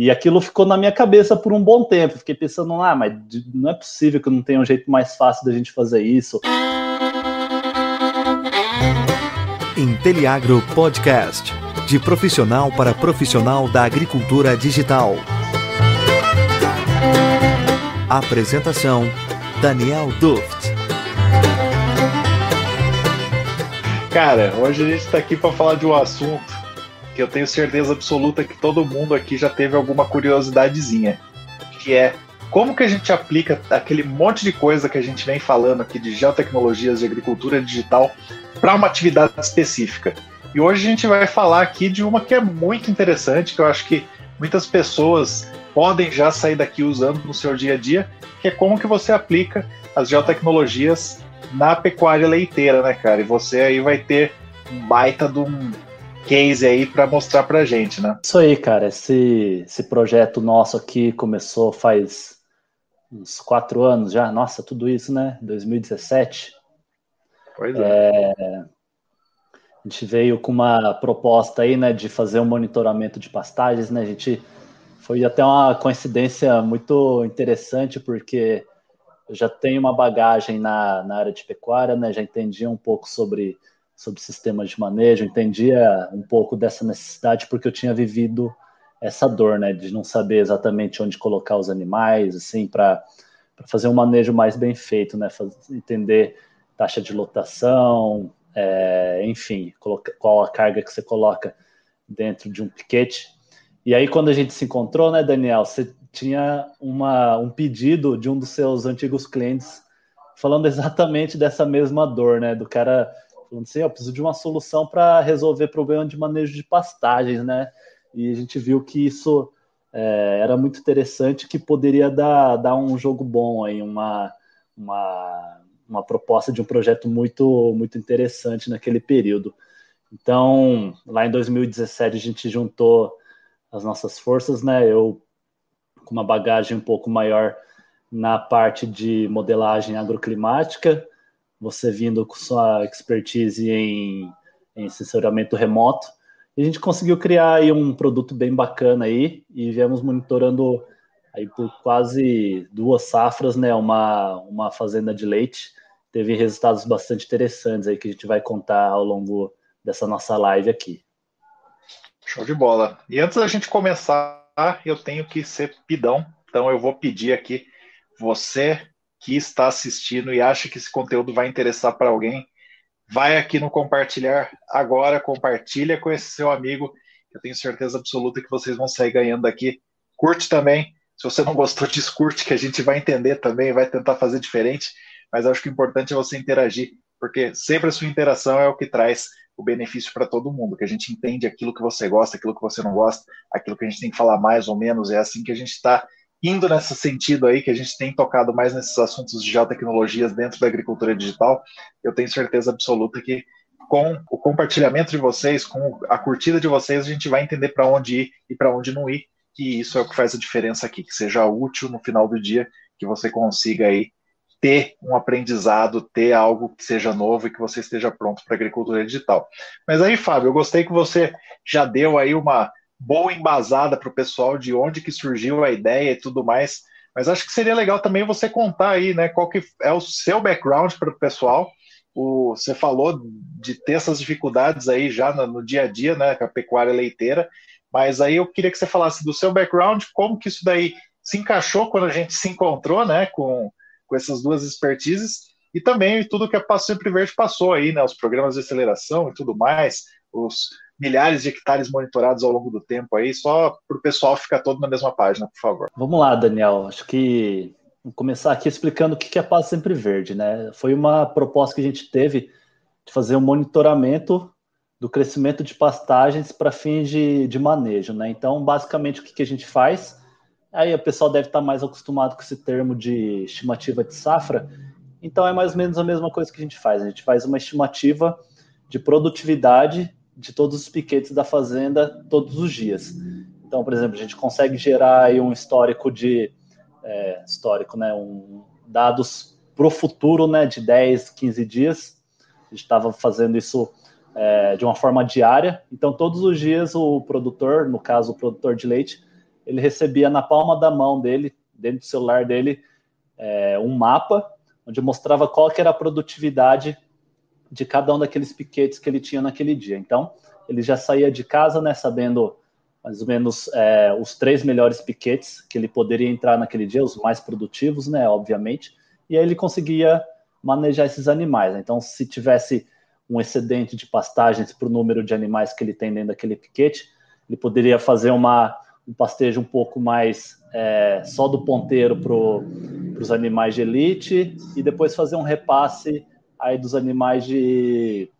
E aquilo ficou na minha cabeça por um bom tempo. Fiquei pensando, ah, mas não é possível que não tenha um jeito mais fácil da gente fazer isso. Inteliagro Podcast de profissional para profissional da agricultura digital. Apresentação: Daniel Duft. Cara, hoje a gente está aqui para falar de um assunto que eu tenho certeza absoluta que todo mundo aqui já teve alguma curiosidadezinha, que é como que a gente aplica aquele monte de coisa que a gente vem falando aqui de geotecnologias de agricultura digital para uma atividade específica. E hoje a gente vai falar aqui de uma que é muito interessante, que eu acho que muitas pessoas podem já sair daqui usando no seu dia a dia, que é como que você aplica as geotecnologias na pecuária leiteira, né, cara? E você aí vai ter um baita de um, case aí para mostrar para gente, né? Isso aí, cara. Esse, esse projeto nosso aqui começou faz uns quatro anos já. Nossa, tudo isso, né? 2017. Pois é. é. A gente veio com uma proposta aí, né, de fazer um monitoramento de pastagens, né? A gente foi até uma coincidência muito interessante, porque eu já tenho uma bagagem na, na área de pecuária, né? Já entendi um pouco sobre sobre sistemas de manejo, entendia um pouco dessa necessidade porque eu tinha vivido essa dor, né, de não saber exatamente onde colocar os animais, assim, para fazer um manejo mais bem feito, né, entender taxa de lotação, é, enfim, qual a carga que você coloca dentro de um piquete. E aí, quando a gente se encontrou, né, Daniel, você tinha uma, um pedido de um dos seus antigos clientes falando exatamente dessa mesma dor, né, do cara falando assim, eu preciso de uma solução para resolver problema de manejo de pastagens, né? E a gente viu que isso é, era muito interessante, que poderia dar, dar um jogo bom aí, uma, uma, uma proposta de um projeto muito, muito interessante naquele período. Então, lá em 2017 a gente juntou as nossas forças, né? Eu com uma bagagem um pouco maior na parte de modelagem agroclimática, você vindo com sua expertise em, em sensoramento remoto. E a gente conseguiu criar aí um produto bem bacana aí e viemos monitorando aí por quase duas safras, né, uma, uma fazenda de leite. Teve resultados bastante interessantes aí que a gente vai contar ao longo dessa nossa live aqui. Show de bola. E antes da gente começar, eu tenho que ser pidão, então eu vou pedir aqui você que está assistindo e acha que esse conteúdo vai interessar para alguém, vai aqui no compartilhar agora, compartilha com esse seu amigo. Eu tenho certeza absoluta que vocês vão sair ganhando aqui. Curte também. Se você não gostou, descurte, que a gente vai entender também, vai tentar fazer diferente. Mas acho que o importante é você interagir, porque sempre a sua interação é o que traz o benefício para todo mundo, que a gente entende aquilo que você gosta, aquilo que você não gosta, aquilo que a gente tem que falar mais ou menos. É assim que a gente está indo nesse sentido aí, que a gente tem tocado mais nesses assuntos de geotecnologias dentro da agricultura digital, eu tenho certeza absoluta que com o compartilhamento de vocês, com a curtida de vocês, a gente vai entender para onde ir e para onde não ir, que isso é o que faz a diferença aqui, que seja útil no final do dia, que você consiga aí ter um aprendizado, ter algo que seja novo e que você esteja pronto para a agricultura digital. Mas aí, Fábio, eu gostei que você já deu aí uma boa embasada para o pessoal de onde que surgiu a ideia e tudo mais. Mas acho que seria legal também você contar aí, né, qual que é o seu background para o pessoal. O, você falou de ter essas dificuldades aí já no, no, dia a dia, né, com a pecuária leiteira, mas aí eu queria que você falasse do seu background, como que isso daí se encaixou quando a gente se encontrou, né, com, com essas duas expertises, e também tudo que a Passo Sempre Verde passou aí, né, os programas de aceleração e tudo mais, os milhares de hectares monitorados ao longo do tempo aí, só para o pessoal ficar todo na mesma página, por favor. Vamos lá, Daniel. Acho que vou começar aqui explicando o que é Paz Sempre Verde, né? Foi uma proposta que a gente teve de fazer um monitoramento do crescimento de pastagens para fins de, de, manejo, né? Então, basicamente, o que, que a gente faz? Aí o pessoal deve estar mais acostumado com esse termo de estimativa de safra. Então, é mais ou menos a mesma coisa que a gente faz. A gente faz uma estimativa de produtividade de todos os piquetes da fazenda todos os dias. Então, por exemplo, a gente consegue gerar aí um histórico de é, histórico, né, um, dados para o futuro, né, de 10, 15 dias. A gente estava fazendo isso é, de uma forma diária. Então, todos os dias o produtor, no caso o produtor de leite, ele recebia na palma da mão dele, dentro do celular dele, é, um mapa onde mostrava qual que era a produtividade de cada um daqueles piquetes que ele tinha naquele dia. Então, ele já saía de casa, né, sabendo mais ou menos é, os três melhores piquetes que ele poderia entrar naquele dia, os mais produtivos, né, obviamente, e aí ele conseguia manejar esses animais. Então, se tivesse um excedente de pastagens para o número de animais que ele tem dentro daquele piquete, ele poderia fazer uma, um pastejo um pouco mais é, só do ponteiro para os animais de elite e depois fazer um repasse aí dos animais de,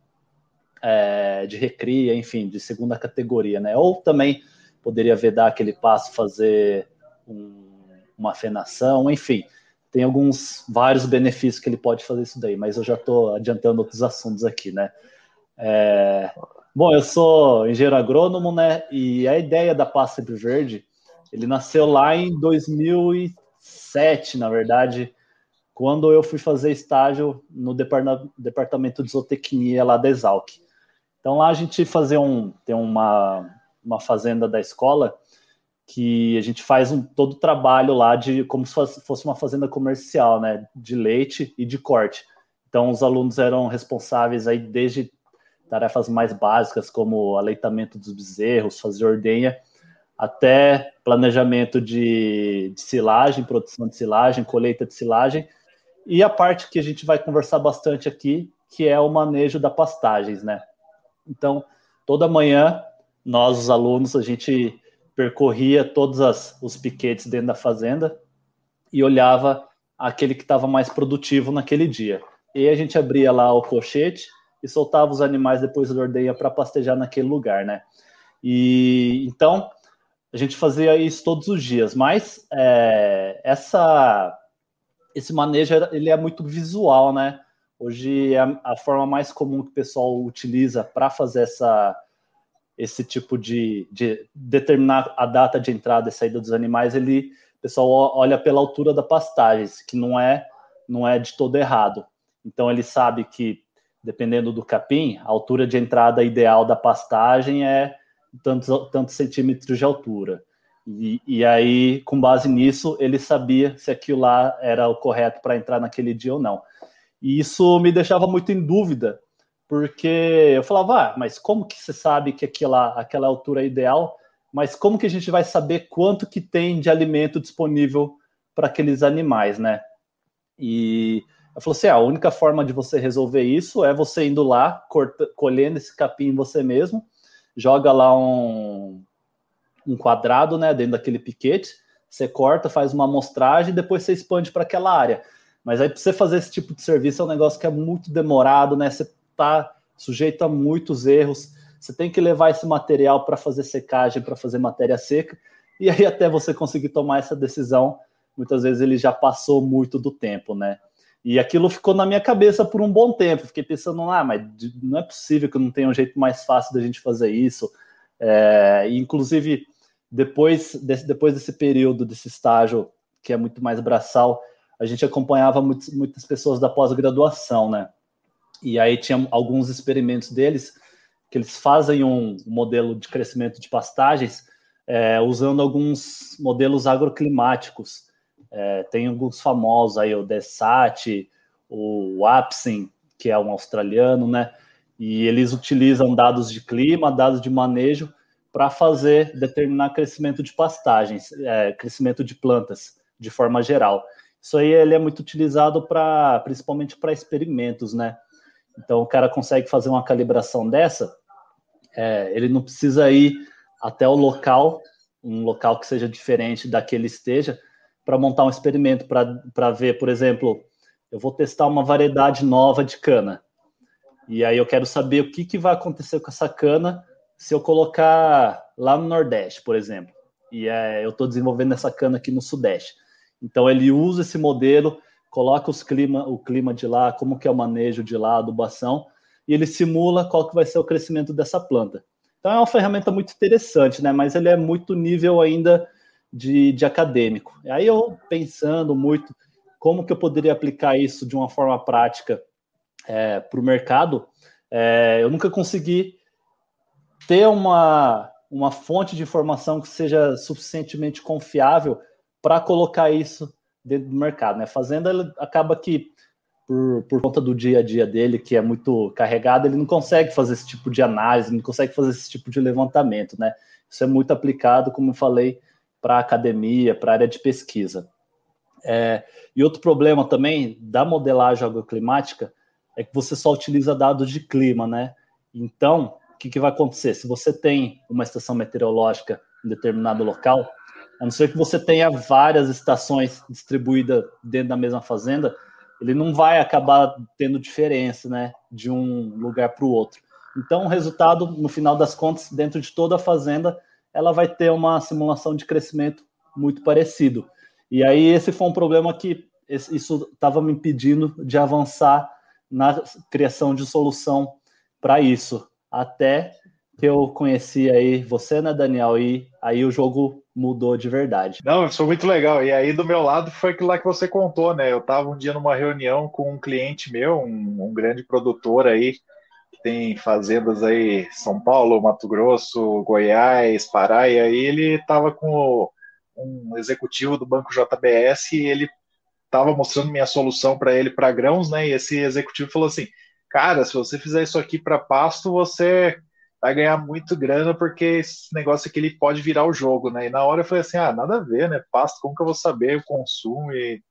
é, de recria, enfim, de segunda categoria, né? Ou também poderia vedar aquele passo, fazer um, uma fenação, enfim tem alguns vários benefícios que ele pode fazer isso daí, mas eu já estou adiantando outros assuntos aqui, né? É, bom, eu sou engenheiro agrônomo, né? E a ideia da pasta verde, ele nasceu lá em 2007, na verdade, quando eu fui fazer estágio no departamento de zootecnia lá da Exalc. Então lá a gente fazia um, tem uma, uma fazenda da escola que a gente faz um, todo o trabalho lá de como se fosse uma fazenda comercial, né, de leite e de corte. Então os alunos eram responsáveis aí desde tarefas mais básicas como aleitamento dos bezerros, fazer ordenha, até planejamento de, de silagem, produção de silagem, colheita de silagem, e a parte que a gente vai conversar bastante aqui, que é o manejo da pastagens, né? Então, toda manhã, nós, os alunos, a gente percorria todos as, os piquetes dentro da fazenda e olhava aquele que estava mais produtivo naquele dia. E a gente abria lá o cochete e soltava os animais depois da ordenha para pastejar naquele lugar, né? E então a gente fazia isso todos os dias, mas é, essa esse manejo ele é muito visual, né? Hoje é a, forma mais comum que o pessoal utiliza para fazer essa esse tipo de, de, determinar a data de entrada e saída dos animais, ele o pessoal olha pela altura da pastagem, que não é não é de todo errado. Então ele sabe que dependendo do capim, a altura de entrada ideal da pastagem é tantos, tantos centímetros de altura. E, e aí, com base nisso, ele sabia se aquilo lá era o correto para entrar naquele dia ou não. E isso me deixava muito em dúvida, porque eu falava, ah, mas como que você sabe que aquela, aquela altura é ideal? Mas como que a gente vai saber quanto que tem de alimento disponível para aqueles animais, né? E eu falei assim, ah, a única forma de você resolver isso é você indo lá, corta, colhendo esse capim você mesmo, joga lá um, um quadrado, né, dentro daquele piquete, você corta, faz uma amostragem e depois você expande para aquela área. Mas aí para você fazer esse tipo de serviço é um negócio que é muito demorado, né? Você está sujeito a muitos erros. Você tem que levar esse material para fazer secagem, para fazer matéria seca, e aí até você conseguir tomar essa decisão, muitas vezes ele já passou muito do tempo, né? E aquilo ficou na minha cabeça por um bom tempo. Fiquei pensando, ah, mas não é possível que não tenha um jeito mais fácil da gente fazer isso. É, inclusive, depois desse, depois desse período, desse estágio, que é muito mais braçal, a gente acompanhava muitas, muitas pessoas da pós-graduação, né? E aí tinha alguns experimentos deles que eles fazem um modelo de crescimento de pastagens é, usando alguns modelos agroclimáticos. É, tem alguns famosos aí, o Desat, o Apsin, que é um australiano, né? E eles utilizam dados de clima, dados de manejo para fazer determinar crescimento de pastagens, é, crescimento de plantas, de forma geral. Isso aí ele é muito utilizado para, principalmente para experimentos, né? Então, o cara consegue fazer uma calibração dessa, é, ele não precisa ir até o local, um local que seja diferente daquele esteja, para montar um experimento, para ver, por exemplo, eu vou testar uma variedade nova de cana. E aí eu quero saber o que, que vai acontecer com essa cana se eu colocar lá no Nordeste, por exemplo. E é, eu estou desenvolvendo essa cana aqui no Sudeste. Então ele usa esse modelo coloca os clima, o clima de lá, como que é o manejo de lá, a adubação, e ele simula qual que vai ser o crescimento dessa planta. Então é uma ferramenta muito interessante, né? Mas ele é muito nível ainda de, de acadêmico. Aí eu pensando muito como que eu poderia aplicar isso de uma forma prática é, para o mercado, é, eu nunca consegui ter uma uma fonte de informação que seja suficientemente confiável para colocar isso dentro do mercado. Né? Fazenda acaba que, por, por conta do dia a dia dele, que é muito carregado, ele não consegue fazer esse tipo de análise, não consegue fazer esse tipo de levantamento. Né? Isso é muito aplicado, como eu falei, para academia, para área de pesquisa. É, e outro problema também da modelagem agroclimática é que você só utiliza dados de clima, né? Então, que, que vai acontecer? Se você tem uma estação meteorológica em determinado local, a não ser que você tenha várias estações distribuídas dentro da mesma fazenda, ele não vai acabar tendo diferença, né, de um lugar para o outro. Então, o resultado, no final das contas, dentro de toda a fazenda, ela vai ter uma simulação de crescimento muito parecido. E aí esse foi um problema que isso estava me impedindo de avançar na criação de solução para isso. Até que eu conheci aí você, né, Daniel? E aí o jogo mudou de verdade. Não, foi muito legal. E aí do meu lado foi aquilo lá que você contou, né? Eu estava um dia numa reunião com um cliente meu, um, um grande produtor aí, que tem fazendas aí São Paulo, Mato Grosso, Goiás, Pará, e aí ele estava com um executivo do Banco JBS e ele estava mostrando minha solução para ele para grãos, né? E esse executivo falou assim: "Cara, se você fizer isso aqui para pasto, você vai ganhar muito grana porque esse negócio aqui ele pode virar o jogo, né? E na hora eu falei assim, ah, nada a ver, né? Pasto, como que eu vou saber o consumo e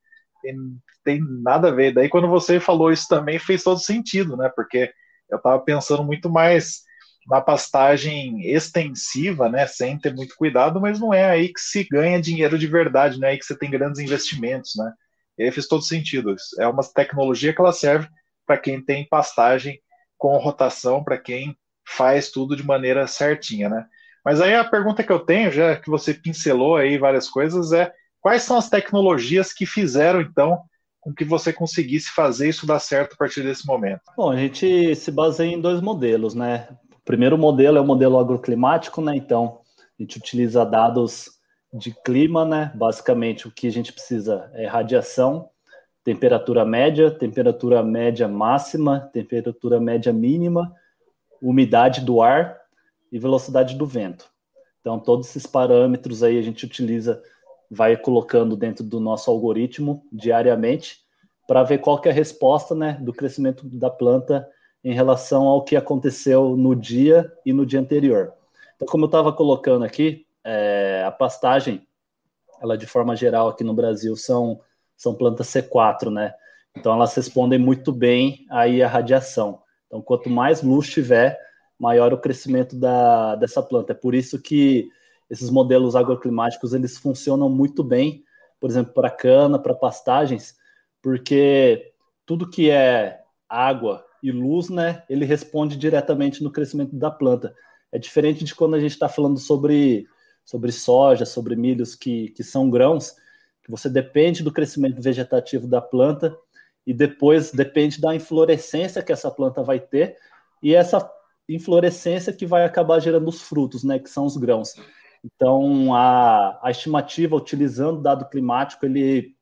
tem, tem nada a ver. Daí quando você falou isso também fez todo sentido, né? Porque eu estava pensando muito mais na pastagem extensiva, né? Sem ter muito cuidado, mas não é aí que se ganha dinheiro de verdade, não é aí que você tem grandes investimentos, né? E aí fez todo sentido. É uma tecnologia que ela serve para quem tem pastagem com rotação, para quem faz tudo de maneira certinha, né? Mas aí a pergunta que eu tenho, já que você pincelou aí várias coisas, é quais são as tecnologias que fizeram, então, com que você conseguisse fazer isso dar certo a partir desse momento? Bom, a gente se baseia em dois modelos, né? O primeiro modelo é o modelo agroclimático, né? Então, a gente utiliza dados de clima, né? Basicamente, o que a gente precisa é radiação, temperatura média, temperatura média máxima, temperatura média mínima, umidade do ar e velocidade do vento. Então, todos esses parâmetros aí a gente utiliza, vai colocando dentro do nosso algoritmo diariamente para ver qual que é a resposta né, do crescimento da planta em relação ao que aconteceu no dia e no dia anterior. Então, como eu estava colocando aqui, é, a pastagem, ela de forma geral aqui no Brasil são, são plantas C4, né? Então elas respondem muito bem aí à radiação. Então, quanto mais luz tiver, maior o crescimento da, dessa planta. É por isso que esses modelos agroclimáticos eles funcionam muito bem, por exemplo, para cana, para pastagens, porque tudo que é água e luz, né, ele responde diretamente no crescimento da planta. É diferente de quando a gente está falando sobre, sobre soja, sobre milhos que, que são grãos, que você depende do crescimento vegetativo da planta e depois depende da inflorescência que essa planta vai ter e essa inflorescência que vai acabar gerando os frutos, né, que são os grãos. Então, a, a estimativa utilizando dado climático, ele,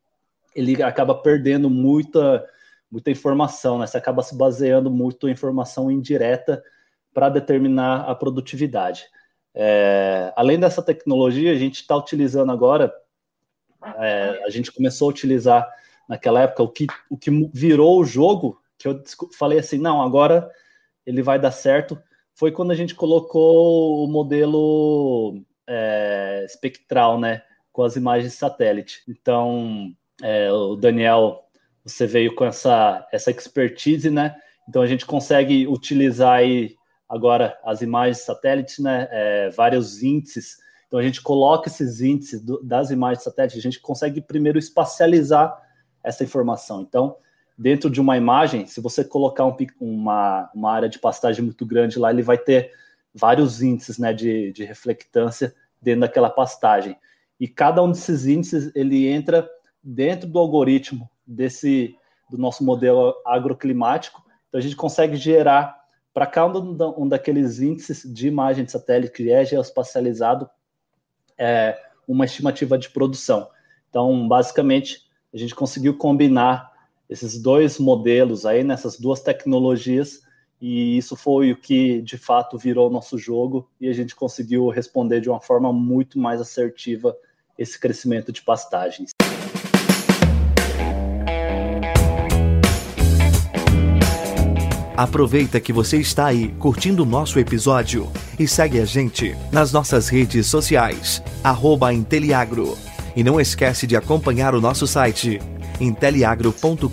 ele acaba perdendo muita, muita informação, né? Você acaba se baseando muito em informação indireta para determinar a produtividade. É, além dessa tecnologia, a gente está utilizando agora, é, a gente começou a utilizar naquela época, o que, o que virou o jogo, que eu falei assim, não, agora ele vai dar certo, foi quando a gente colocou o modelo é, espectral, né, com as imagens satélite. Então, é, o Daniel, você veio com essa, essa expertise, né, então a gente consegue utilizar aí agora as imagens satélite, né, é, vários índices, então a gente coloca esses índices do, das imagens de satélite, a gente consegue primeiro espacializar essa informação. Então, dentro de uma imagem, se você colocar um, uma, uma área de pastagem muito grande lá, ele vai ter vários índices né, de, de reflectância dentro daquela pastagem. E cada um desses índices, ele entra dentro do algoritmo desse do nosso modelo agroclimático. Então, a gente consegue gerar para cada um daqueles índices de imagem de satélite que é geoespacializado é, uma estimativa de produção. Então, basicamente, a gente conseguiu combinar esses dois modelos aí, nessas duas tecnologias, e isso foi o que de fato virou nosso jogo e a gente conseguiu responder de uma forma muito mais assertiva esse crescimento de pastagens. Aproveita que você está aí curtindo o nosso episódio e segue a gente nas nossas redes sociais, arroba Inteliagro. E não esquece de acompanhar o nosso site, inteliagro.com.br.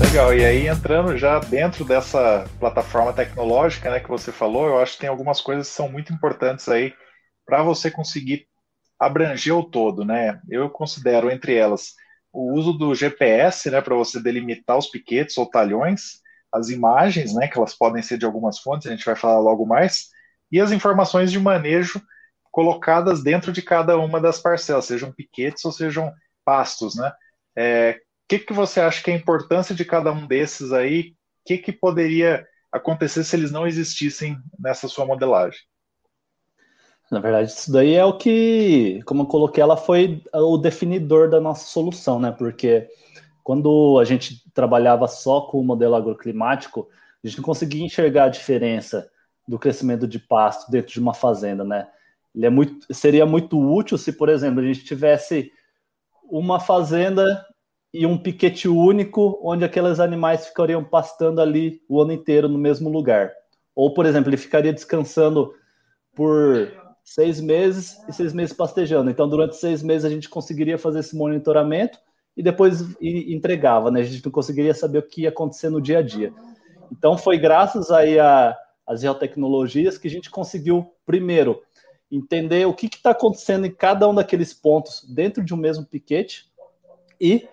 Legal, e aí entrando já dentro dessa plataforma tecnológica né, que você falou, eu acho que tem algumas coisas que são muito importantes aí para você conseguir abranger o todo, né? Eu considero entre elas o uso do GPS, né, para você delimitar os piquetes ou talhões, as imagens, né, que elas podem ser de algumas fontes, a gente vai falar logo mais, e as informações de manejo colocadas dentro de cada uma das parcelas, sejam piquetes ou sejam pastos, né? É, o que, que você acha que é a importância de cada um desses aí? O que, que poderia acontecer se eles não existissem nessa sua modelagem? Na verdade, isso daí é o que, como eu coloquei, ela foi o definidor da nossa solução, né? Porque quando a gente trabalhava só com o modelo agroclimático, a gente não conseguia enxergar a diferença do crescimento de pasto dentro de uma fazenda, né? Ele é muito, seria muito útil se, por exemplo, a gente tivesse uma fazenda e um piquete único, onde aqueles animais ficariam pastando ali o ano inteiro no mesmo lugar. Ou, por exemplo, ele ficaria descansando por seis meses e seis meses pastejando. Então, durante seis meses a gente conseguiria fazer esse monitoramento e depois entregava, né? A gente não conseguiria saber o que ia acontecer no dia a dia. Então, foi graças aí às geotecnologias que a gente conseguiu, primeiro, entender o que está acontecendo em cada um daqueles pontos dentro de um mesmo piquete e,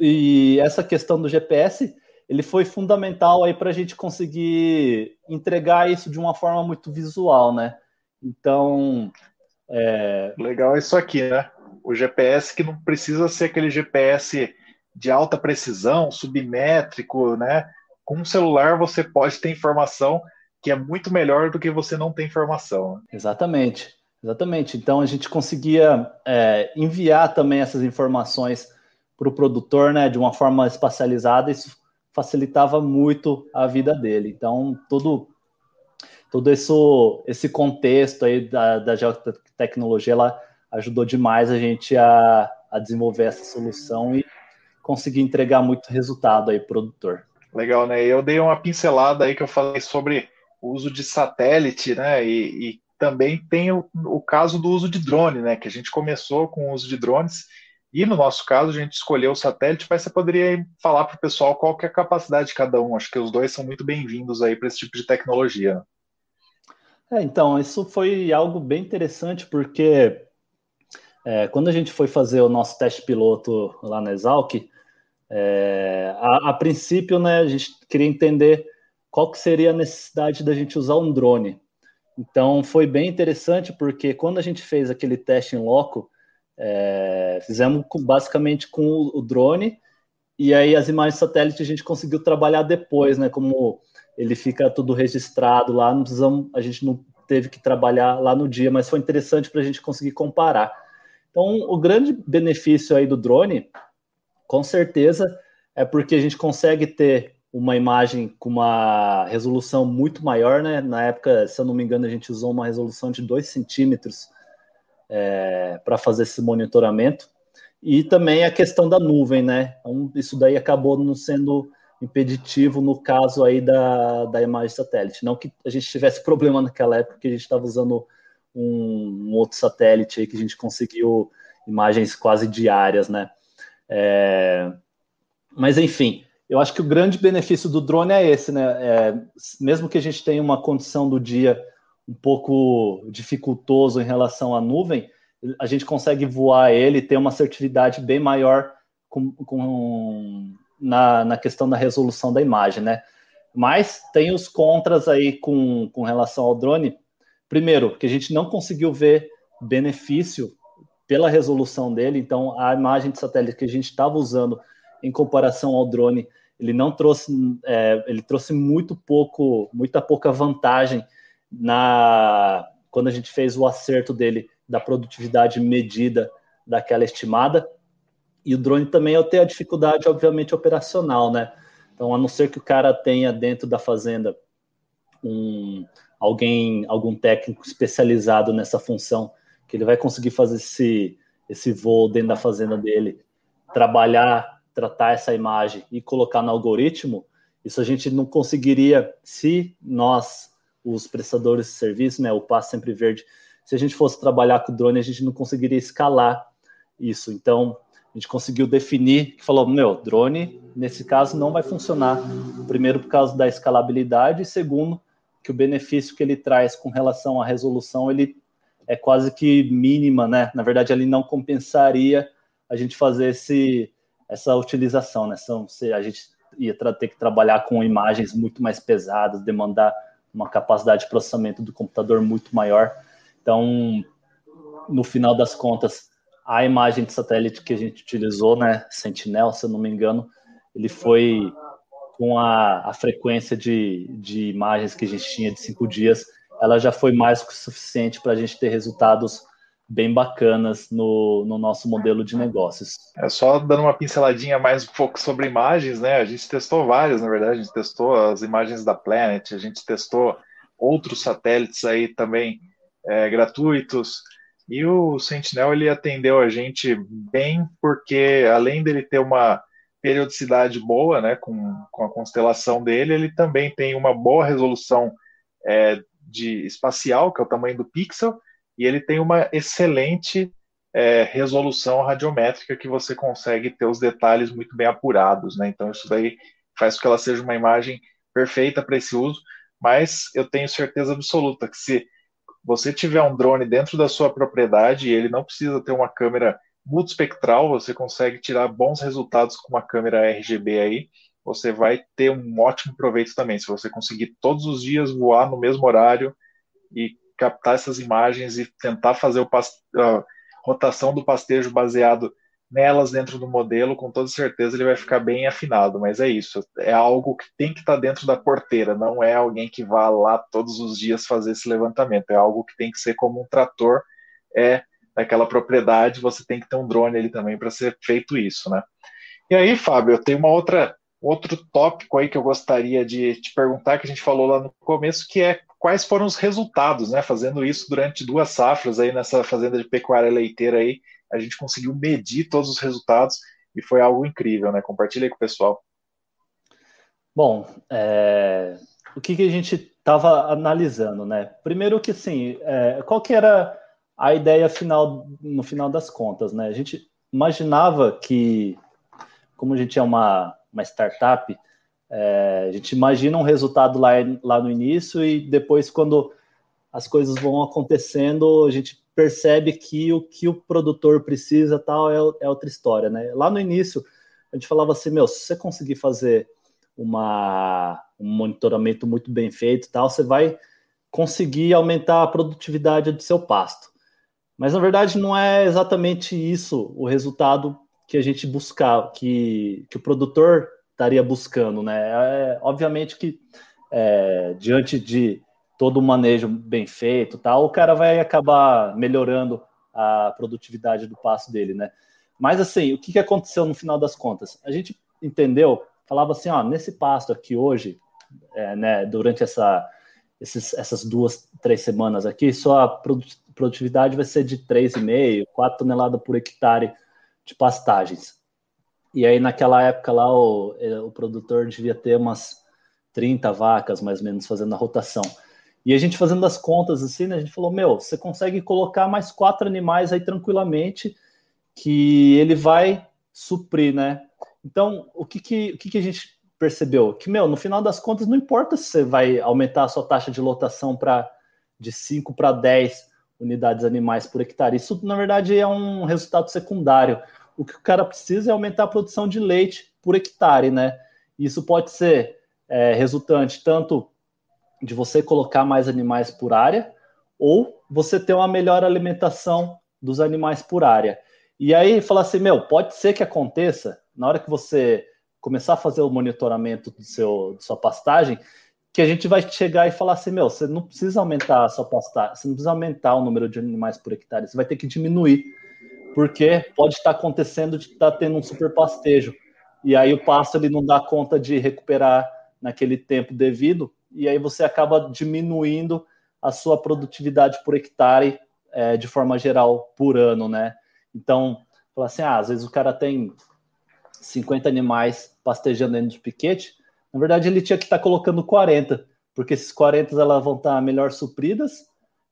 e essa questão do GPS ele foi fundamental aí para a gente conseguir entregar isso de uma forma muito visual, né? Então. É... Legal isso aqui, né? O GPS que não precisa ser aquele GPS de alta precisão, submétrico, né? Com um celular você pode ter informação que é muito melhor do que você não ter informação. Exatamente, exatamente. Então a gente conseguia é, enviar também essas informações para o produtor, né, de uma forma espacializada. Isso facilitava muito a vida dele. Então todo todo esse, esse contexto aí da, da geotecnologia, ela ajudou demais a gente a, a desenvolver essa solução e conseguir entregar muito resultado aí pro produtor. Legal, né? Eu dei uma pincelada aí que eu falei sobre o uso de satélite, né? E, e também tem o, o, caso do uso de drone, né? Que a gente começou com o uso de drones e no nosso caso a gente escolheu o satélite, mas você poderia falar para o pessoal qual que é a capacidade de cada um. Acho que os dois são muito bem-vindos aí para esse tipo de tecnologia. É, então, isso foi algo bem interessante, porque é, quando a gente foi fazer o nosso teste piloto lá na Exalc, é, a, a, princípio, né, a gente queria entender qual que seria a necessidade da gente usar um drone. Então, foi bem interessante, porque quando a gente fez aquele teste em loco, é, fizemos com, basicamente com o, o drone, e aí as imagens satélite a gente conseguiu trabalhar depois, né, como ele fica tudo registrado lá, não precisamos, a gente não teve que trabalhar lá no dia, mas foi interessante para a gente conseguir comparar. Então, o grande benefício aí do drone, com certeza, é porque a gente consegue ter uma imagem com uma resolução muito maior, né? Na época, se eu não me engano, a gente usou uma resolução de 2 centímetros é, para fazer esse monitoramento. E também a questão da nuvem, né? Então, isso daí acabou não sendo impeditivo no caso aí da, da imagem satélite. Não que a gente tivesse problema naquela época, que a gente estava usando um, um, outro satélite aí que a gente conseguiu imagens quase diárias, né? É, mas enfim, eu acho que o grande benefício do drone é esse, né? É, mesmo que a gente tenha uma condição do dia um pouco dificultoso em relação à nuvem, a gente consegue voar ele, ter uma assertividade bem maior com, com na, na questão da resolução da imagem, né? Mas tem os contras aí com, com relação ao drone. Primeiro, que a gente não conseguiu ver benefício pela resolução dele, então a imagem de satélite que a gente estava usando em comparação ao drone, ele não trouxe, é, ele trouxe muito pouco, muita pouca vantagem na quando a gente fez o acerto dele da produtividade medida daquela estimada. E o drone também eu tenho a dificuldade, obviamente, operacional, né? Então, a não ser que o cara tenha dentro da fazenda um, alguém, algum técnico especializado nessa função, que ele vai conseguir fazer esse, esse voo dentro da fazenda dele, trabalhar, tratar essa imagem e colocar no algoritmo, isso a gente não conseguiria se nós, os prestadores de serviço, né, o Passo Sempre Verde, se a gente fosse trabalhar com drone, a gente não conseguiria escalar isso. Então, a gente conseguiu definir que falou, meu, drone, nesse caso, não vai funcionar. Primeiro, por causa da escalabilidade, e segundo, que o benefício que ele traz com relação à resolução, ele é quase que mínima, né? Na verdade, ele não compensaria a gente fazer esse, essa utilização, né? São, a gente ia ter que trabalhar com imagens muito mais pesadas, demandar uma capacidade de processamento do computador muito maior. Então, no final das contas, a imagem de satélite que a gente utilizou, né, Sentinel, se eu não me engano, ele foi com a, a frequência de, de imagens que a gente tinha de cinco dias, ela já foi mais que suficiente para a gente ter resultados bem bacanas no, no nosso modelo de negócios. É só dando uma pinceladinha mais um pouco sobre imagens, né? A gente testou várias, na verdade, a gente testou as imagens da Planet, a gente testou outros satélites aí também é, gratuitos, e o Sentinel ele atendeu a gente bem, porque além dele ter uma periodicidade boa, né, com, com a constelação dele, ele também tem uma boa resolução é, de espacial, que é o tamanho do pixel, e ele tem uma excelente é, resolução radiométrica que você consegue ter os detalhes muito bem apurados, né? Então isso daí faz com que ela seja uma imagem perfeita para esse uso, mas eu tenho certeza absoluta que se você tiver um drone dentro da sua propriedade, ele não precisa ter uma câmera multispectral, você consegue tirar bons resultados com uma câmera RGB aí, você vai ter um ótimo proveito também. Se você conseguir todos os dias voar no mesmo horário e captar essas imagens e tentar fazer a rotação do pastejo baseado nelas dentro do modelo, com toda certeza ele vai ficar bem afinado. Mas é isso, é algo que tem que estar tá dentro da porteira, não é alguém que vá lá todos os dias fazer esse levantamento, é algo que tem que ser como um trator é daquela propriedade, você tem que ter um drone ali também para ser feito isso, né? E aí, Fábio, eu tenho uma outra outro tópico aí que eu gostaria de te perguntar que a gente falou lá no começo, que é quais foram os resultados, né? Fazendo isso durante duas safras aí nessa fazenda de pecuária leiteira aí, a gente conseguiu medir todos os resultados e foi algo incrível, né? Compartilha aí com o pessoal. Bom, é... o que, que a gente estava analisando, né? Primeiro que, assim, é... qual que era a ideia final, no final das contas, né? A gente imaginava que, como a gente é uma, uma startup, é... a gente imagina um resultado lá, lá no início e depois, quando as coisas vão acontecendo, a gente percebe que o que o produtor precisa tal é, é outra história, né? Lá no início a gente falava assim, meu, se você conseguir fazer uma, um monitoramento muito bem feito tal, você vai conseguir aumentar a produtividade do seu pasto. Mas na verdade não é exatamente isso o resultado que a gente buscar, que, que o produtor estaria buscando, né? É, obviamente que é, diante de todo o manejo bem feito, tal, o cara vai acabar melhorando a produtividade do passo dele, né? Mas assim, o que, que aconteceu no final das contas? A gente entendeu, falava assim, ó, nesse pasto aqui hoje, é, né, durante essa, esses, essas duas, três semanas aqui, só a produtividade vai ser de 3,5, 4 toneladas por hectare de pastagens. E aí, naquela época lá, o, o produtor devia ter umas 30 vacas, mais ou menos, fazendo a rotação. E a gente fazendo as contas assim, né, a gente falou, meu, você consegue colocar mais quatro animais aí tranquilamente, que ele vai suprir, né? Então, o que que, o que, que a gente percebeu? Que, meu, no final das contas, não importa se você vai aumentar a sua taxa de lotação para de 5 para 10 unidades animais por hectare. Isso, na verdade, é um resultado secundário. O que o cara precisa é aumentar a produção de leite por hectare, né? Isso pode ser é, resultante tanto de você colocar mais animais por área ou você ter uma melhor alimentação dos animais por área. E aí falar assim, meu, pode ser que aconteça na hora que você começar a fazer o monitoramento do seu, de sua pastagem, que a gente vai chegar e falar assim, meu, você não precisa aumentar a sua pastagem, você não precisa aumentar o número de animais por hectare, você vai ter que diminuir, porque pode estar acontecendo de estar tendo um super pastejo. e aí o pasto ele não dá conta de recuperar naquele tempo devido, e aí você acaba diminuindo a sua produtividade por hectare é, de forma geral por ano, né? Então, fala assim, ah, às vezes o cara tem 50 animais pastejando dentro de piquete, na verdade ele tinha que estar tá colocando 40, porque esses 40 elas vão estar tá melhor supridas,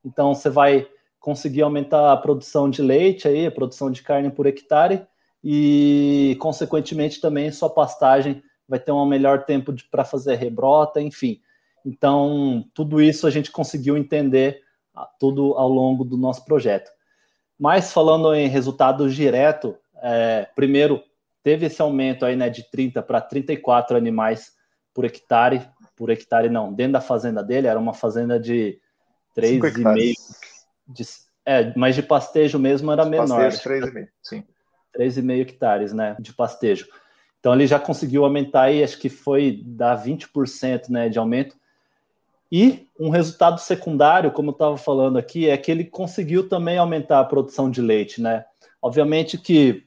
então você vai conseguir aumentar a produção de leite aí, a produção de carne por hectare, e, consequentemente, também sua pastagem vai ter um melhor tempo para fazer rebrota, enfim. Então, tudo isso a gente conseguiu entender ah, tudo ao longo do nosso projeto. Mas falando em resultado direto, é, primeiro teve esse aumento aí, né, de 30 para 34 animais por hectare, por hectare não, dentro da fazenda dele, era uma fazenda de 3,5, de, é, mas de pastejo mesmo era menor. Pastejo 3,5, sim. 3,5 hectares né, de pastejo. Então ele já conseguiu aumentar aí, acho que foi dar 20% né, de aumento. E um resultado secundário, como eu estava falando aqui, é que ele conseguiu também aumentar a produção de leite, né? Obviamente que,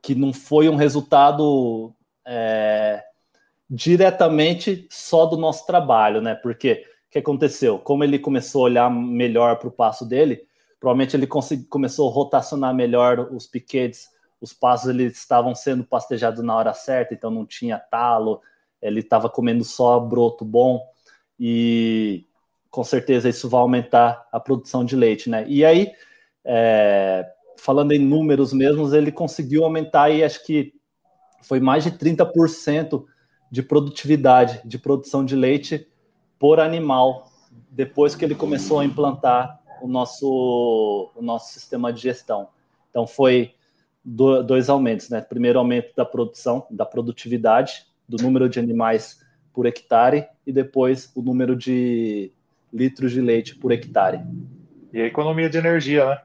que não foi um resultado é, diretamente só do nosso trabalho, né? Porque o que aconteceu? Como ele começou a olhar melhor para o passo dele, provavelmente ele começou a rotacionar melhor os piquetes os passos eles estavam sendo pastejados na hora certa, então não tinha talo, ele estava comendo só broto bom e com certeza isso vai aumentar a produção de leite, né? E aí, é, falando em números mesmos, ele conseguiu aumentar aí, acho que foi mais de 30% de produtividade, de produção de leite por animal, depois que ele começou a implantar o nosso, o nosso sistema de gestão. Então foi do, dois aumentos, né? Primeiro aumento da produção, da produtividade, do número de animais por hectare e depois o número de litros de leite por hectare. E a economia de energia, né?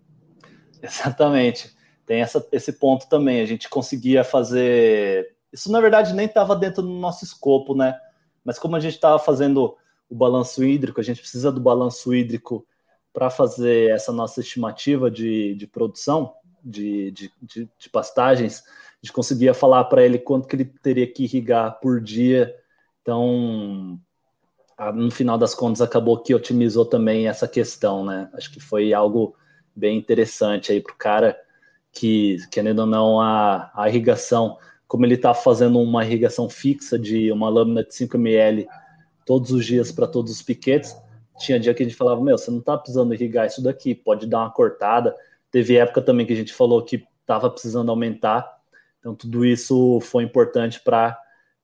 Exatamente. Tem essa, esse ponto também. A gente conseguia fazer. Isso, na verdade, nem estava dentro do nosso escopo, né? Mas como a gente estava fazendo o balanço hídrico, a gente precisa do balanço hídrico para fazer essa nossa estimativa de, de produção de, de, de, de pastagens, gente conseguia falar para ele quanto que ele teria que irrigar por dia. Então, no final das contas, acabou que otimizou também essa questão, né? Acho que foi algo bem interessante aí para o cara que, querendo ou não, a, a irrigação, como ele está fazendo uma irrigação fixa de uma lâmina de 5 ml todos os dias para todos os piquetes, tinha dia que a gente falava, meu, você não está precisando irrigar isso daqui, pode dar uma cortada, Teve época também que a gente falou que estava precisando aumentar, então tudo isso foi importante para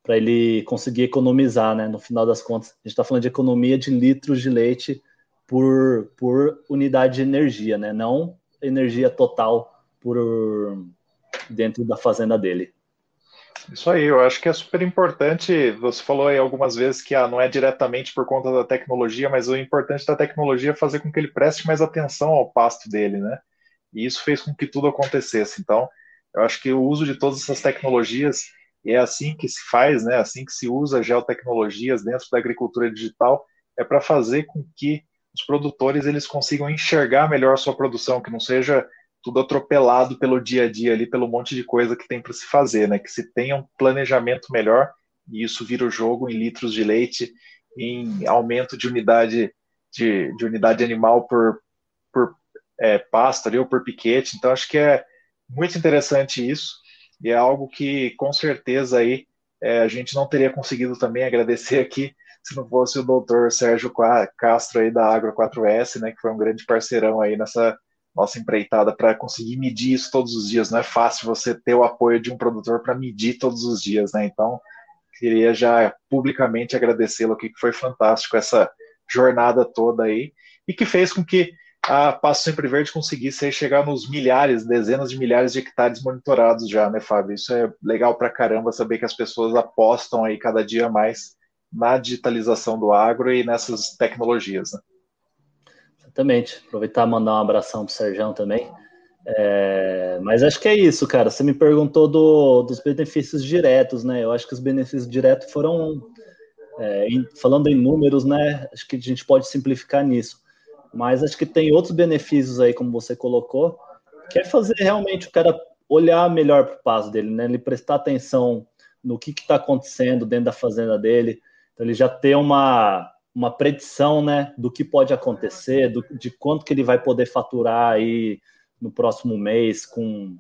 ele conseguir economizar, né? No final das contas, a gente está falando de economia de litros de leite por, por unidade de energia, né? Não energia total por dentro da fazenda dele. Isso aí, eu acho que é super importante. Você falou aí algumas vezes que ah, não é diretamente por conta da tecnologia, mas o importante da tecnologia é fazer com que ele preste mais atenção ao pasto dele, né? E isso fez com que tudo acontecesse. Então, eu acho que o uso de todas essas tecnologias e é assim que se faz, né? Assim que se usa geotecnologias dentro da agricultura digital é para fazer com que os produtores eles consigam enxergar melhor a sua produção, que não seja tudo atropelado pelo dia a dia ali, pelo monte de coisa que tem para se fazer, né? Que se tenha um planejamento melhor e isso vira o jogo em litros de leite, em aumento de unidade de, de unidade animal por, por é, pasto ali ou por piquete. Então acho que é muito interessante isso e é algo que com certeza aí é, a gente não teria conseguido também agradecer aqui se não fosse o doutor Sérgio Castro aí da Agro 4S, né, que foi um grande parceirão aí nessa nossa empreitada para conseguir medir isso todos os dias. Não é fácil você ter o apoio de um produtor para medir todos os dias, né? Então, queria já publicamente agradecê-lo aqui, que foi fantástico essa jornada toda aí e que fez com que a Passo Sempre Verde conseguisse chegar nos milhares, dezenas de milhares de hectares monitorados já, né, Fábio? Isso é legal para caramba saber que as pessoas apostam aí cada dia mais na digitalização do agro e nessas tecnologias, né? Exatamente. Aproveitar e mandar um abração para o Sérgio também. É, mas acho que é isso, cara. Você me perguntou do, dos benefícios diretos, né? Eu acho que os benefícios diretos foram, é, em, falando em números, né? Acho que a gente pode simplificar nisso. Mas acho que tem outros benefícios aí, como você colocou, que é fazer realmente o cara olhar melhor para o passo dele, né? Ele prestar atenção no que está acontecendo dentro da fazenda dele. Então ele já ter uma, uma predição, né, do que pode acontecer, do, de quanto que ele vai poder faturar aí no próximo mês, com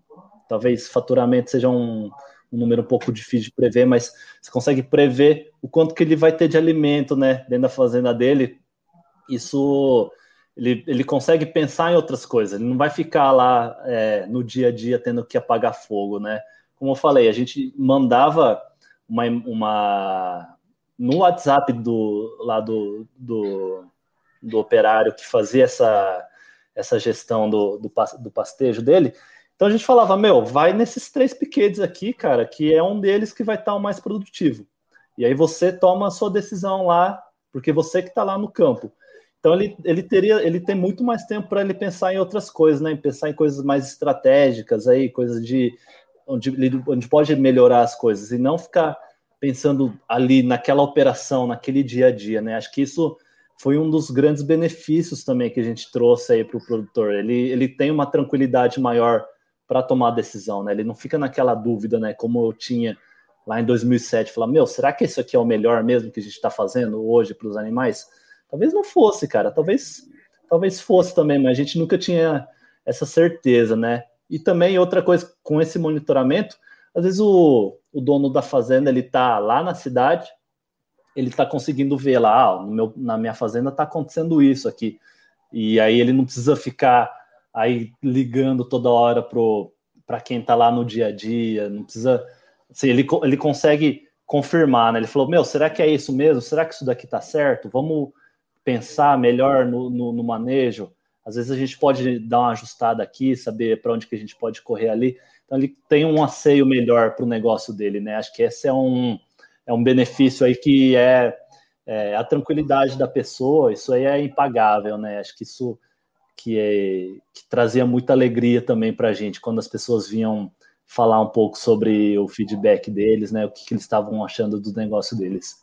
talvez faturamento seja um, um número um pouco difícil de prever, mas você consegue prever o quanto que ele vai ter de alimento, né, dentro da fazenda dele. Isso ele, ele consegue pensar em outras coisas, ele não vai ficar lá é, no dia a dia tendo que apagar fogo, né? Como eu falei, a gente mandava uma, uma no WhatsApp do lá do, do, do operário que fazia essa, essa gestão do, do, do pastejo dele. Então a gente falava, meu, vai nesses três piquetes aqui, cara, que é um deles que vai estar o mais produtivo. E aí você toma a sua decisão lá, porque você que está lá no campo. Então ele, ele teria, ele tem muito mais tempo para ele pensar em outras coisas, né? Pensar em coisas mais estratégicas aí, coisas de onde, onde pode melhorar as coisas e não ficar pensando ali naquela operação, naquele dia a dia, né? Acho que isso foi um dos grandes benefícios também que a gente trouxe aí para o produtor. Ele, ele tem uma tranquilidade maior para tomar a decisão, né? Ele não fica naquela dúvida, né? Como eu tinha lá em 2007, falar, meu, será que isso aqui é o melhor mesmo que a gente está fazendo hoje para os animais? Talvez não fosse, cara. Talvez, talvez fosse também, mas a gente nunca tinha essa certeza, né? E também outra coisa com esse monitoramento, às vezes o, o dono da fazenda ele tá lá na cidade, ele tá conseguindo ver lá, ah, meu, na minha fazenda tá acontecendo isso aqui. E aí ele não precisa ficar aí ligando toda hora pro para quem tá lá no dia a dia, não precisa assim, ele, ele consegue confirmar, né? Ele falou: "Meu, será que é isso mesmo? Será que isso daqui tá certo? Vamos pensar melhor no, no, no, manejo. Às vezes a gente pode dar uma ajustada aqui, saber para onde que a gente pode correr ali. Então ele tem um asseio melhor para o negócio dele, né? Acho que esse é um, é um benefício aí que é, é, a tranquilidade da pessoa, isso aí é impagável, né? Acho que isso que, é, que trazia muita alegria também para a gente quando as pessoas vinham falar um pouco sobre o feedback deles, né? O que, que eles estavam achando do negócio deles,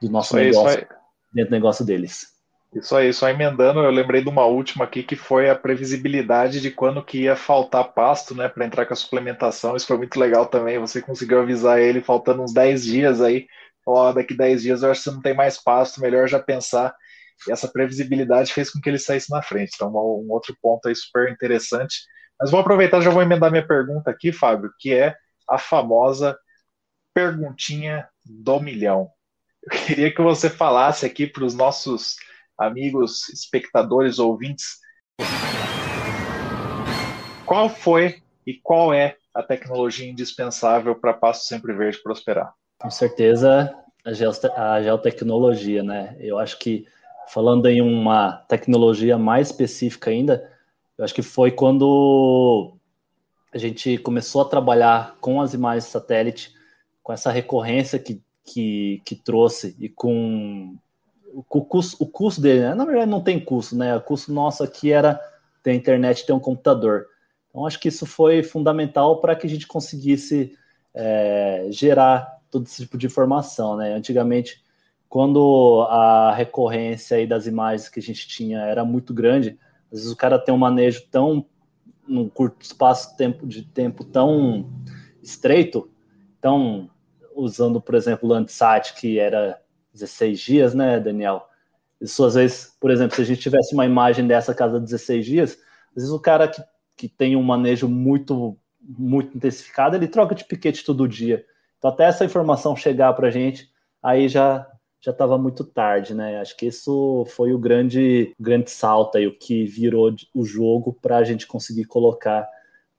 do nosso isso negócio. Isso dentro do negócio deles. Isso aí, só emendando, eu lembrei de uma última aqui que foi a previsibilidade de quando que ia faltar pasto, né, para entrar com a suplementação. Isso foi muito legal também. Você conseguiu avisar ele faltando uns 10 dias aí. Ó, daqui 10 dias eu acho que você não tem mais pasto, melhor já pensar. E essa previsibilidade fez com que ele saísse na frente. Então, um outro ponto aí super interessante. Mas vou aproveitar, já vou emendar minha pergunta aqui, Fábio, que é a famosa perguntinha do milhão. Eu queria que você falasse aqui para os nossos amigos, espectadores, ouvintes, qual foi e qual é a tecnologia indispensável para Passo Sempre Verde prosperar? Com certeza a geotecnologia, né? Eu acho que falando em uma tecnologia mais específica ainda, eu acho que foi quando a gente começou a trabalhar com as imagens satélite, com essa recorrência que que, que trouxe e com o, custo, o custo dele, né? na verdade não tem custo, né? O custo nosso aqui era ter internet, ter um computador. Então acho que isso foi fundamental para que a gente conseguisse é, gerar todo esse tipo de informação, né? Antigamente, quando a recorrência aí das imagens que a gente tinha era muito grande, às vezes o cara tem um manejo tão num curto espaço tempo, de tempo tão estreito, então usando, por exemplo, o Landsat, que era 16 dias, né, Daniel? Isso às vezes, por exemplo, se a gente tivesse uma imagem dessa casa 16 dias, às vezes o cara que, que tem um manejo muito, muito intensificado, ele troca de piquete todo dia. Então, até essa informação chegar para a gente, aí já já estava muito tarde, né? Acho que isso foi o grande, grande salto aí, o que virou o jogo para a gente conseguir colocar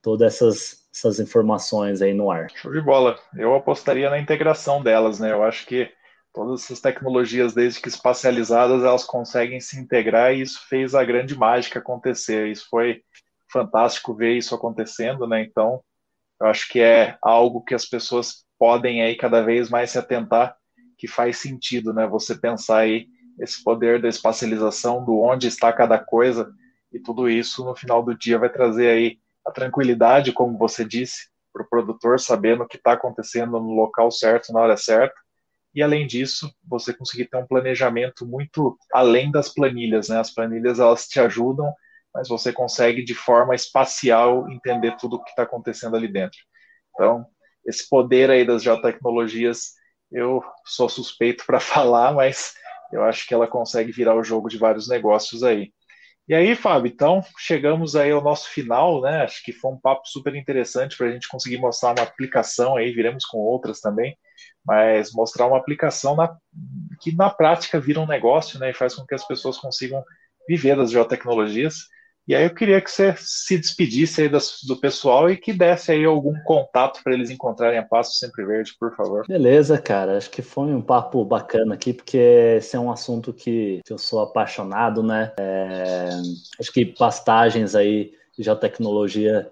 todas essas essas informações aí no ar. Show de bola. Eu apostaria na integração delas, né? Eu acho que todas essas tecnologias, desde que espacializadas, elas conseguem se integrar e isso fez a grande mágica acontecer. Isso foi fantástico ver isso acontecendo, né? Então, eu acho que é algo que as pessoas podem aí cada vez mais se atentar, que faz sentido, né? Você pensar aí esse poder da espacialização, do onde está cada coisa, e tudo isso no final do dia vai trazer aí a tranquilidade, como você disse, para o produtor sabendo o que está acontecendo no local certo, na hora certa. E além disso, você conseguir ter um planejamento muito além das planilhas, né? As planilhas elas te ajudam, mas você consegue de forma espacial entender tudo o que está acontecendo ali dentro. Então, esse poder aí das geotecnologias, eu sou suspeito para falar, mas eu acho que ela consegue virar o jogo de vários negócios aí. E aí, Fábio, então chegamos aí ao nosso final, né? Acho que foi um papo super interessante para a gente conseguir mostrar uma aplicação aí, viremos com outras também, mas mostrar uma aplicação na, que na prática vira um negócio, né? E faz com que as pessoas consigam viver das geotecnologias. E aí eu queria que você se despedisse aí das, do pessoal e que desse aí algum contato para eles encontrarem a Passo Sempre Verde, por favor. Beleza, cara. Acho que foi um papo bacana aqui, porque esse é um assunto que, que eu sou apaixonado, né? É, acho que pastagens aí, geotecnologia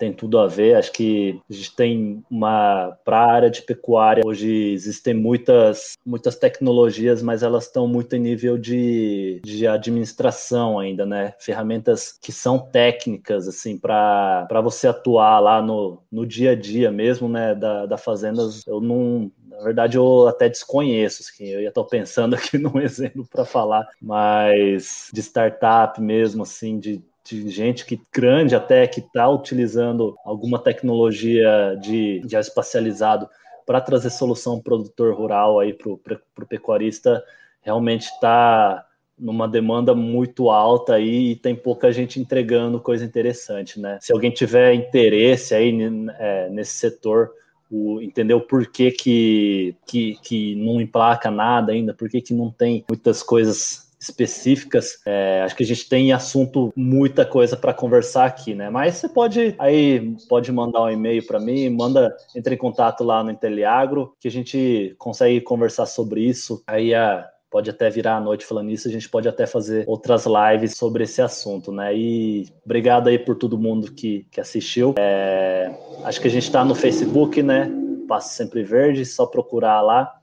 tem tudo a ver. Acho que a gente tem uma para a área de pecuária hoje existem muitas muitas tecnologias, mas elas estão muito em nível de, de administração ainda, né? Ferramentas que são técnicas assim para você atuar lá no, no dia a dia mesmo, né? Da, da fazendas. Eu não na verdade, eu até desconheço, assim, eu ia estar pensando aqui num exemplo para falar, mas de startup mesmo, assim, de de gente que grande até que está utilizando alguma tecnologia de, de espacializado para trazer solução produtor rural aí para o pecuarista realmente está numa demanda muito alta aí e tem pouca gente entregando coisa interessante, né? Se alguém tiver interesse aí é, nesse setor, o, entender o porquê que, que, que não emplaca nada ainda, por que não tem muitas coisas específicas. É, acho que a gente tem assunto, muita coisa para conversar aqui, né? Mas você pode aí pode mandar um e-mail para mim, manda entre em contato lá no Inteliagro, que a gente consegue conversar sobre isso. Aí a pode até virar a noite falando isso, a gente pode até fazer outras lives sobre esse assunto, né? E obrigado aí por todo mundo que, que assistiu. É, acho que a gente está no Facebook, né? Passo Sempre Verde, só procurar lá.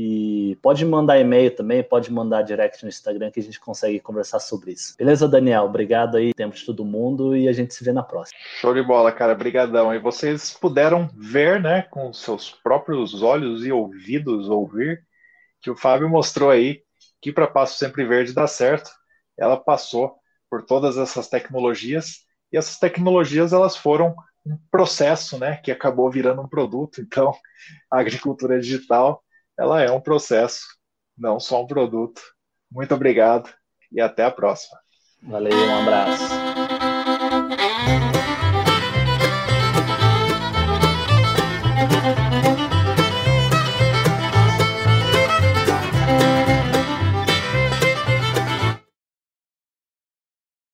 E pode mandar e-mail também, pode mandar direct no Instagram que a gente consegue conversar sobre isso. Beleza, Daniel? Obrigado aí, tempo de todo mundo e a gente se vê na próxima. Show de bola, cara. Obrigadão. E vocês puderam ver, né, com seus próprios olhos e ouvidos ouvir que o Fábio mostrou aí que para Passo Sempre Verde dá certo. Ela passou por todas essas tecnologias e essas tecnologias elas foram um processo, né, que acabou virando um produto. Então, a agricultura digital ela é um processo, não só um produto. Muito obrigado e até a próxima. Valeu, um abraço.